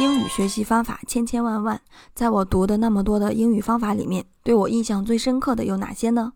英语学习方法千千万万，在我读的那么多的英语方法里面，对我印象最深刻的有哪些呢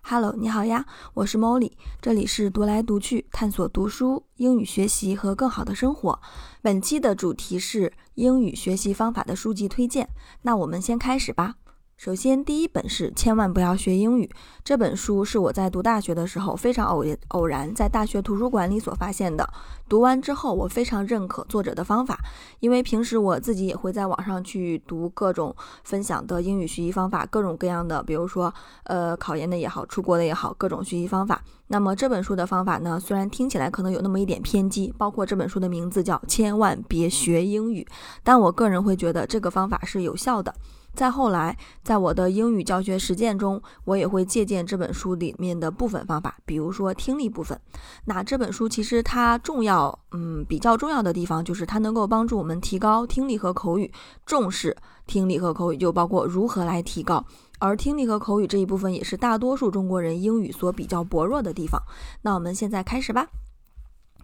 ？Hello，你好呀，我是 Molly，这里是读来读去，探索读书、英语学习和更好的生活。本期的主题是英语学习方法的书籍推荐，那我们先开始吧。首先，第一本是《千万不要学英语》这本书，是我在读大学的时候非常偶偶然在大学图书馆里所发现的。读完之后，我非常认可作者的方法，因为平时我自己也会在网上去读各种分享的英语学习方法，各种各样的，比如说呃考研的也好，出国的也好，各种学习方法。那么这本书的方法呢，虽然听起来可能有那么一点偏激，包括这本书的名字叫“千万别学英语”，但我个人会觉得这个方法是有效的。再后来，在我的英语教学实践中，我也会借鉴这本书里面的部分方法，比如说听力部分。那这本书其实它重要，嗯，比较重要的地方就是它能够帮助我们提高听力和口语，重视听力和口语，就包括如何来提高。而听力和口语这一部分也是大多数中国人英语所比较薄弱的地方。那我们现在开始吧。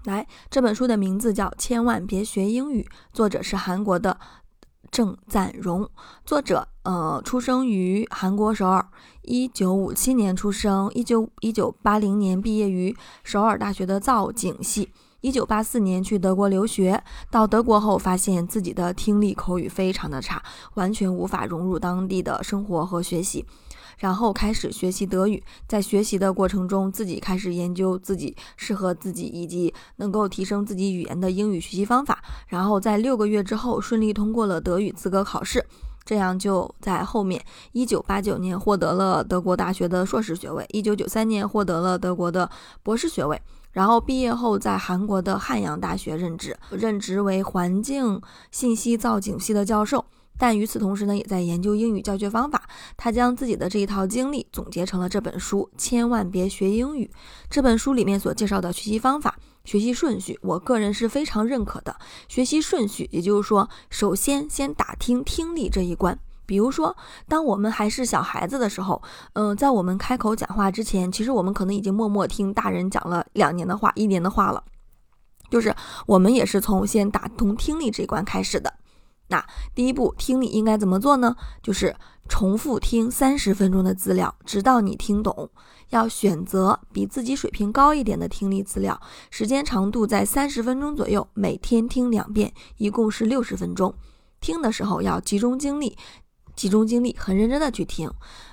来，这本书的名字叫《千万别学英语》，作者是韩国的。郑赞荣，作者，呃，出生于韩国首尔，一九五七年出生，一九一九八零年毕业于首尔大学的造景系，一九八四年去德国留学，到德国后发现自己的听力口语非常的差，完全无法融入当地的生活和学习。然后开始学习德语，在学习的过程中，自己开始研究自己适合自己以及能够提升自己语言的英语学习方法。然后在六个月之后，顺利通过了德语资格考试，这样就在后面，一九八九年获得了德国大学的硕士学位，一九九三年获得了德国的博士学位。然后毕业后在韩国的汉阳大学任职，任职为环境信息造景系的教授。但与此同时呢，也在研究英语教学方法。他将自己的这一套经历总结成了这本书《千万别学英语》。这本书里面所介绍的学习方法、学习顺序，我个人是非常认可的。学习顺序，也就是说，首先先打听听力这一关。比如说，当我们还是小孩子的时候，嗯，在我们开口讲话之前，其实我们可能已经默默听大人讲了两年的话、一年的话了。就是我们也是从先打通听力这一关开始的。那第一步听力应该怎么做呢？就是重复听三十分钟的资料，直到你听懂。要选择比自己水平高一点的听力资料，时间长度在三十分钟左右，每天听两遍，一共是六十分钟。听的时候要集中精力，集中精力，很认真的去听。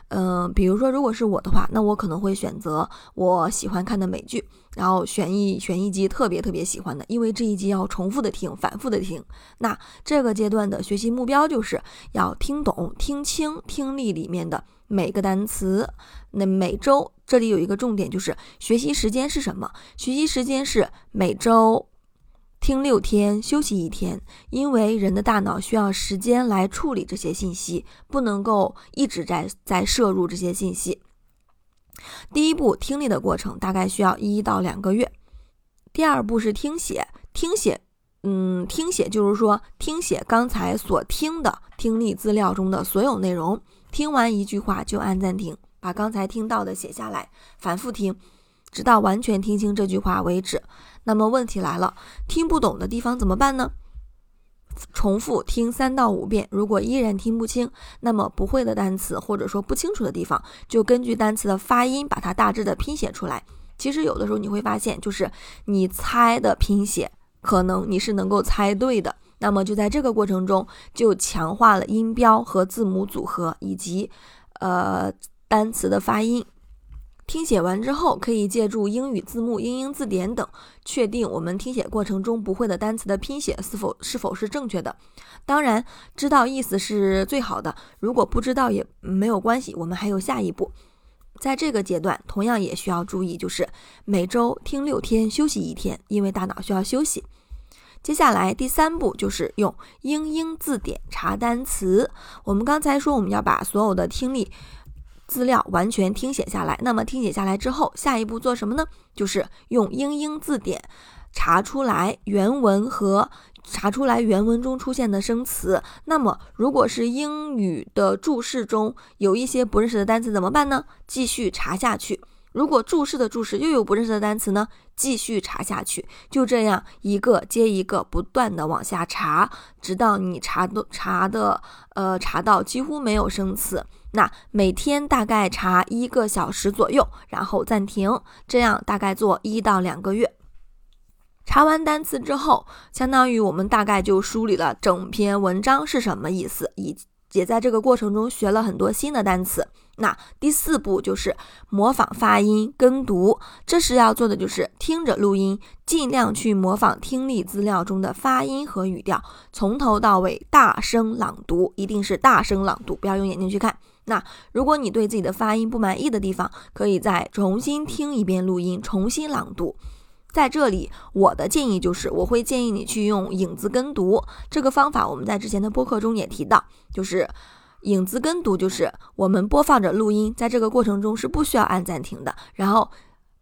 嗯，比如说，如果是我的话，那我可能会选择我喜欢看的美剧，然后选一选一集特别特别喜欢的，因为这一集要重复的听，反复的听。那这个阶段的学习目标就是要听懂、听清听力里面的每个单词。那每周这里有一个重点，就是学习时间是什么？学习时间是每周。听六天，休息一天，因为人的大脑需要时间来处理这些信息，不能够一直在在摄入这些信息。第一步听力的过程大概需要一到两个月。第二步是听写，听写，嗯，听写就是说听写刚才所听的听力资料中的所有内容，听完一句话就按暂停，把刚才听到的写下来，反复听，直到完全听清这句话为止。那么问题来了，听不懂的地方怎么办呢？重复听三到五遍，如果依然听不清，那么不会的单词或者说不清楚的地方，就根据单词的发音把它大致的拼写出来。其实有的时候你会发现，就是你猜的拼写，可能你是能够猜对的。那么就在这个过程中，就强化了音标和字母组合以及呃单词的发音。听写完之后，可以借助英语字幕、英英字典等，确定我们听写过程中不会的单词的拼写是否是否是正确的。当然，知道意思是最好的，如果不知道也没有关系，我们还有下一步。在这个阶段，同样也需要注意，就是每周听六天，休息一天，因为大脑需要休息。接下来第三步就是用英英字典查单词。我们刚才说我们要把所有的听力。资料完全听写下来，那么听写下来之后，下一步做什么呢？就是用英英字典查出来原文和查出来原文中出现的生词。那么，如果是英语的注释中有一些不认识的单词怎么办呢？继续查下去，如果注释的注释又有不认识的单词呢？继续查下去，就这样一个接一个不断的往下查，直到你查都查的呃查到几乎没有生词。那每天大概查一个小时左右，然后暂停，这样大概做一到两个月。查完单词之后，相当于我们大概就梳理了整篇文章是什么意思，以也在这个过程中学了很多新的单词。那第四步就是模仿发音跟读，这时要做的就是听着录音，尽量去模仿听力资料中的发音和语调，从头到尾大声朗读，一定是大声朗读，不要用眼睛去看。那如果你对自己的发音不满意的地方，可以再重新听一遍录音，重新朗读。在这里，我的建议就是，我会建议你去用影子跟读这个方法。我们在之前的播客中也提到，就是。影子跟读就是我们播放着录音，在这个过程中是不需要按暂停的。然后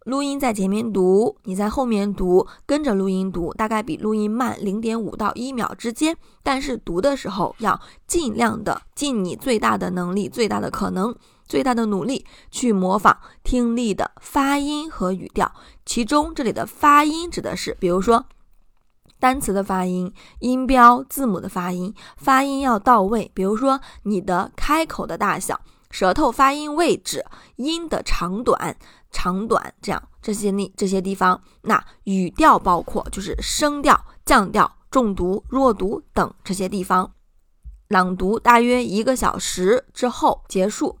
录音在前面读，你在后面读，跟着录音读，大概比录音慢零点五到一秒之间。但是读的时候要尽量的尽你最大的能力、最大的可能、最大的努力去模仿听力的发音和语调。其中这里的发音指的是，比如说。单词的发音、音标、字母的发音，发音要到位。比如说，你的开口的大小、舌头发音位置、音的长短、长短这样这些你这些地方。那语调包括就是声调、降调、重读、弱读等这些地方。朗读大约一个小时之后结束，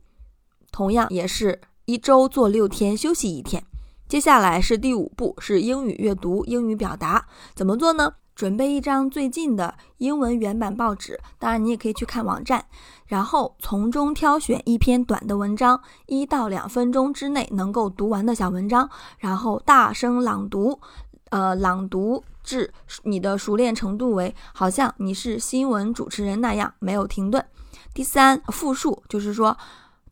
同样也是一周做六天，休息一天。接下来是第五步，是英语阅读、英语表达。怎么做呢？准备一张最近的英文原版报纸，当然你也可以去看网站，然后从中挑选一篇短的文章，一到两分钟之内能够读完的小文章，然后大声朗读，呃，朗读至你的熟练程度为好像你是新闻主持人那样，没有停顿。第三，复述，就是说。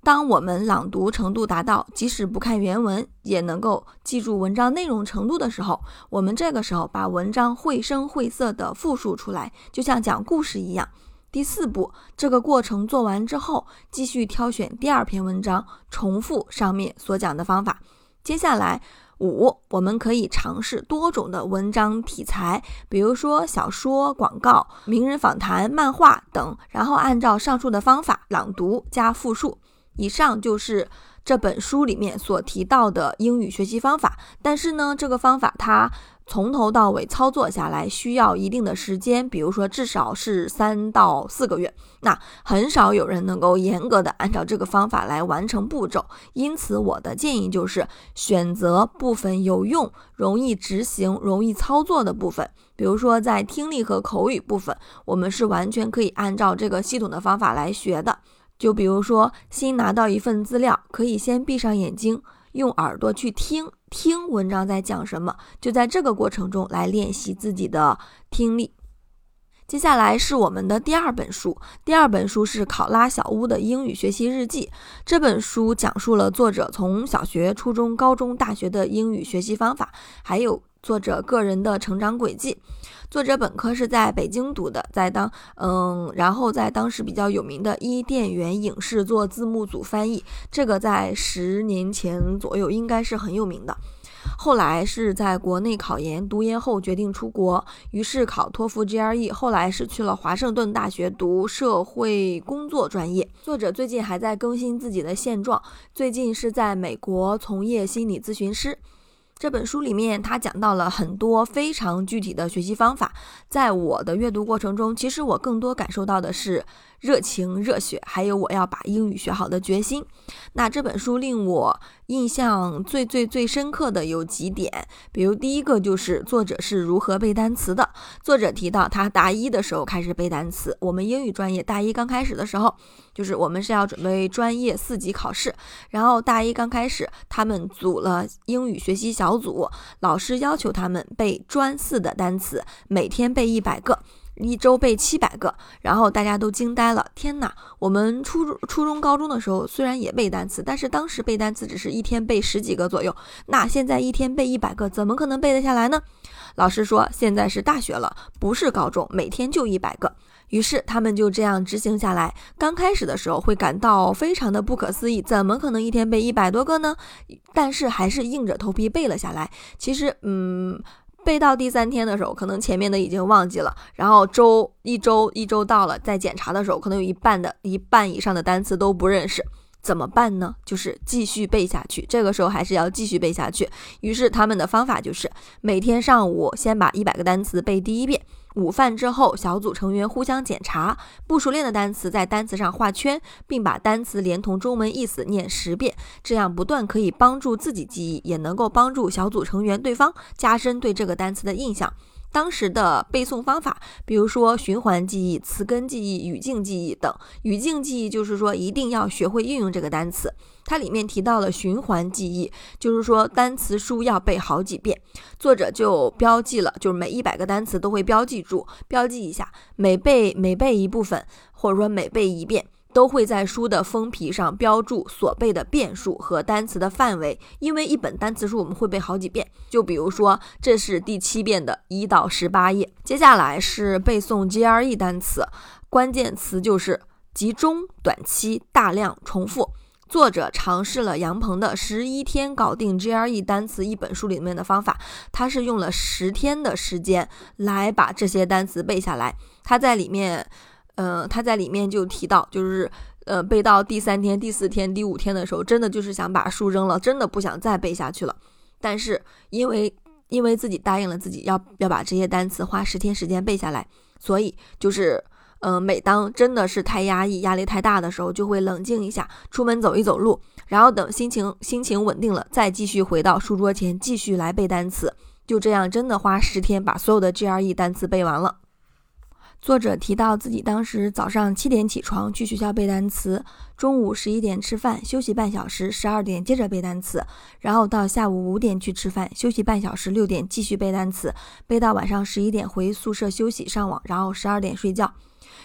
当我们朗读程度达到，即使不看原文也能够记住文章内容程度的时候，我们这个时候把文章绘声绘色的复述出来，就像讲故事一样。第四步，这个过程做完之后，继续挑选第二篇文章，重复上面所讲的方法。接下来五，我们可以尝试多种的文章题材，比如说小说、广告、名人访谈、漫画等，然后按照上述的方法朗读加复述。以上就是这本书里面所提到的英语学习方法，但是呢，这个方法它从头到尾操作下来需要一定的时间，比如说至少是三到四个月。那很少有人能够严格的按照这个方法来完成步骤，因此我的建议就是选择部分有用、容易执行、容易操作的部分，比如说在听力和口语部分，我们是完全可以按照这个系统的方法来学的。就比如说，新拿到一份资料，可以先闭上眼睛，用耳朵去听听文章在讲什么，就在这个过程中来练习自己的听力。接下来是我们的第二本书，第二本书是考拉小屋的英语学习日记。这本书讲述了作者从小学、初中、高中、大学的英语学习方法，还有作者个人的成长轨迹。作者本科是在北京读的，在当嗯，然后在当时比较有名的伊甸园影视做字幕组翻译，这个在十年前左右应该是很有名的。后来是在国内考研，读研后决定出国，于是考托福 GRE，后来是去了华盛顿大学读社会工作专业。作者最近还在更新自己的现状，最近是在美国从业心理咨询师。这本书里面，他讲到了很多非常具体的学习方法。在我的阅读过程中，其实我更多感受到的是。热情、热血，还有我要把英语学好的决心。那这本书令我印象最最最深刻的有几点，比如第一个就是作者是如何背单词的。作者提到他大一的时候开始背单词。我们英语专业大一刚开始的时候，就是我们是要准备专业四级考试，然后大一刚开始，他们组了英语学习小组，老师要求他们背专四的单词，每天背一百个。一周背七百个，然后大家都惊呆了。天哪！我们初中、初中、高中的时候虽然也背单词，但是当时背单词只是一天背十几个左右。那现在一天背一百个，怎么可能背得下来呢？老师说现在是大学了，不是高中，每天就一百个。于是他们就这样执行下来。刚开始的时候会感到非常的不可思议，怎么可能一天背一百多个呢？但是还是硬着头皮背了下来。其实，嗯。背到第三天的时候，可能前面的已经忘记了，然后周一周一周到了，再检查的时候，可能有一半的一半以上的单词都不认识，怎么办呢？就是继续背下去，这个时候还是要继续背下去。于是他们的方法就是每天上午先把一百个单词背第一遍。午饭之后，小组成员互相检查不熟练的单词，在单词上画圈，并把单词连同中文意思念十遍。这样不断可以帮助自己记忆，也能够帮助小组成员对方加深对这个单词的印象。当时的背诵方法，比如说循环记忆、词根记忆、语境记忆等。语境记忆就是说一定要学会运用这个单词。它里面提到了循环记忆，就是说单词书要背好几遍。作者就标记了，就是每一百个单词都会标记住，标记一下，每背每背一部分，或者说每背一遍。都会在书的封皮上标注所背的遍数和单词的范围，因为一本单词书我们会背好几遍。就比如说，这是第七遍的一到十八页。接下来是背诵 GRE 单词，关键词就是集中、短期、大量、重复。作者尝试了杨鹏的十一天搞定 GRE 单词一本书里面的方法，他是用了十天的时间来把这些单词背下来。他在里面。嗯，他在里面就提到，就是呃，背到第三天、第四天、第五天的时候，真的就是想把书扔了，真的不想再背下去了。但是因为因为自己答应了自己要要把这些单词花十天时间背下来，所以就是嗯，每当真的是太压抑、压力太大的时候，就会冷静一下，出门走一走路，然后等心情心情稳定了，再继续回到书桌前继续来背单词。就这样，真的花十天把所有的 GRE 单词背完了。作者提到自己当时早上七点起床去学校背单词，中午十一点吃饭休息半小时，十二点接着背单词，然后到下午五点去吃饭休息半小时，六点继续背单词，背到晚上十一点回宿舍休息上网，然后十二点睡觉。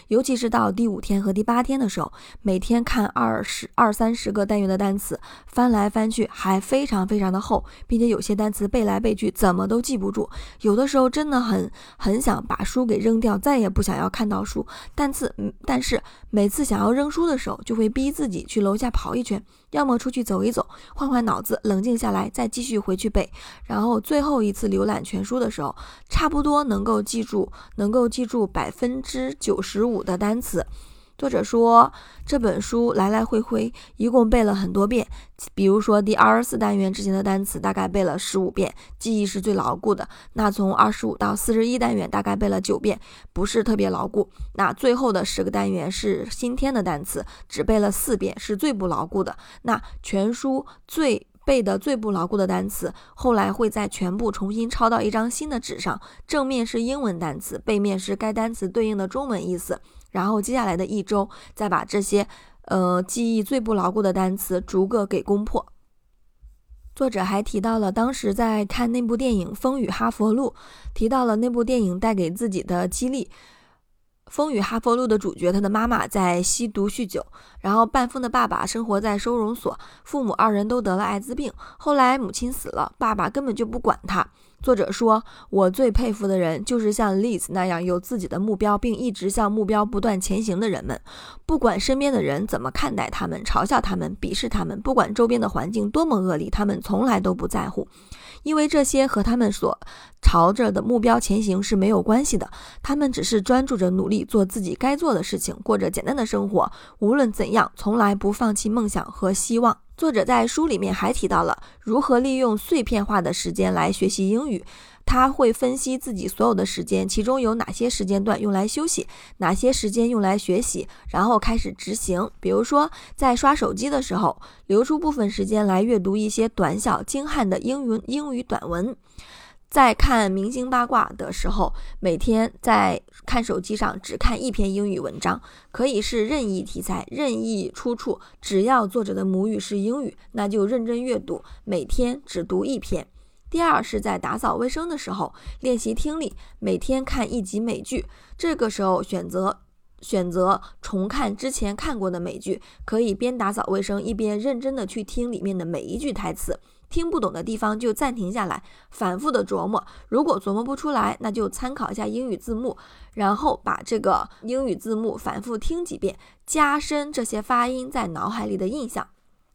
尤其是到第五天和第八天的时候，每天看二十二三十个单元的单词，翻来翻去还非常非常的厚，并且有些单词背来背去怎么都记不住，有的时候真的很很想把书给扔掉，再也不想要看到书。但是，但是每次想要扔书的时候，就会逼自己去楼下跑一圈，要么出去走一走，换换脑子，冷静下来，再继续回去背。然后最后一次浏览全书的时候，差不多能够记住，能够记住百分之九十五。的单词，作者说这本书来来回回一共背了很多遍。比如说第二十四单元之前的单词大概背了十五遍，记忆是最牢固的。那从二十五到四十一单元大概背了九遍，不是特别牢固。那最后的十个单元是新添的单词，只背了四遍，是最不牢固的。那全书最。背的最不牢固的单词，后来会再全部重新抄到一张新的纸上，正面是英文单词，背面是该单词对应的中文意思。然后接下来的一周，再把这些呃记忆最不牢固的单词逐个给攻破。作者还提到了当时在看那部电影《风雨哈佛路》，提到了那部电影带给自己的激励。《风雨哈佛路》的主角，他的妈妈在吸毒酗酒，然后半疯的爸爸生活在收容所，父母二人都得了艾滋病。后来母亲死了，爸爸根本就不管他。作者说：“我最佩服的人，就是像 Liz 那样有自己的目标，并一直向目标不断前行的人们。不管身边的人怎么看待他们，嘲笑他们，鄙视他们，不管周边的环境多么恶劣，他们从来都不在乎。”因为这些和他们所朝着的目标前行是没有关系的，他们只是专注着努力做自己该做的事情，过着简单的生活。无论怎样，从来不放弃梦想和希望。作者在书里面还提到了如何利用碎片化的时间来学习英语。他会分析自己所有的时间，其中有哪些时间段用来休息，哪些时间用来学习，然后开始执行。比如说，在刷手机的时候，留出部分时间来阅读一些短小精悍的英语英语短文；在看明星八卦的时候，每天在看手机上只看一篇英语文章，可以是任意题材、任意出处，只要作者的母语是英语，那就认真阅读，每天只读一篇。第二是在打扫卫生的时候练习听力，每天看一集美剧，这个时候选择。选择重看之前看过的美剧，可以边打扫卫生一边认真的去听里面的每一句台词。听不懂的地方就暂停下来，反复的琢磨。如果琢磨不出来，那就参考一下英语字幕，然后把这个英语字幕反复听几遍，加深这些发音在脑海里的印象。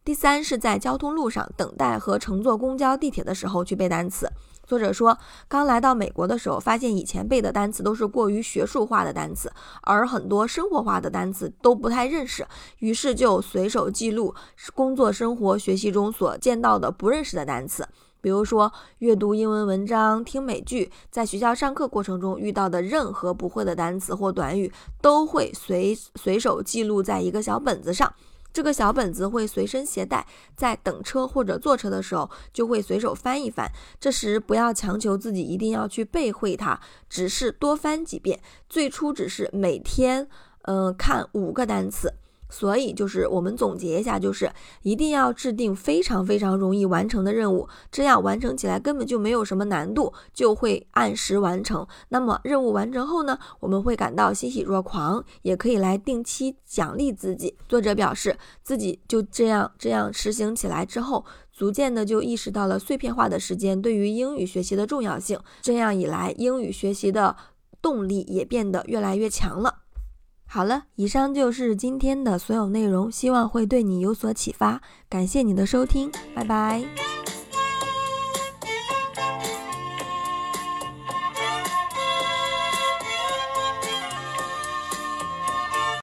第三是在交通路上等待和乘坐公交、地铁的时候去背单词。作者说，刚来到美国的时候，发现以前背的单词都是过于学术化的单词，而很多生活化的单词都不太认识，于是就随手记录工作、生活、学习中所见到的不认识的单词，比如说阅读英文文章、听美剧，在学校上课过程中遇到的任何不会的单词或短语，都会随随手记录在一个小本子上。这个小本子会随身携带，在等车或者坐车的时候，就会随手翻一翻。这时不要强求自己一定要去背会它，只是多翻几遍。最初只是每天，嗯，看五个单词。所以就是我们总结一下，就是一定要制定非常非常容易完成的任务，这样完成起来根本就没有什么难度，就会按时完成。那么任务完成后呢，我们会感到欣喜若狂，也可以来定期奖励自己。作者表示，自己就这样这样实行起来之后，逐渐的就意识到了碎片化的时间对于英语学习的重要性。这样一来，英语学习的动力也变得越来越强了。好了，以上就是今天的所有内容，希望会对你有所启发。感谢你的收听，拜拜。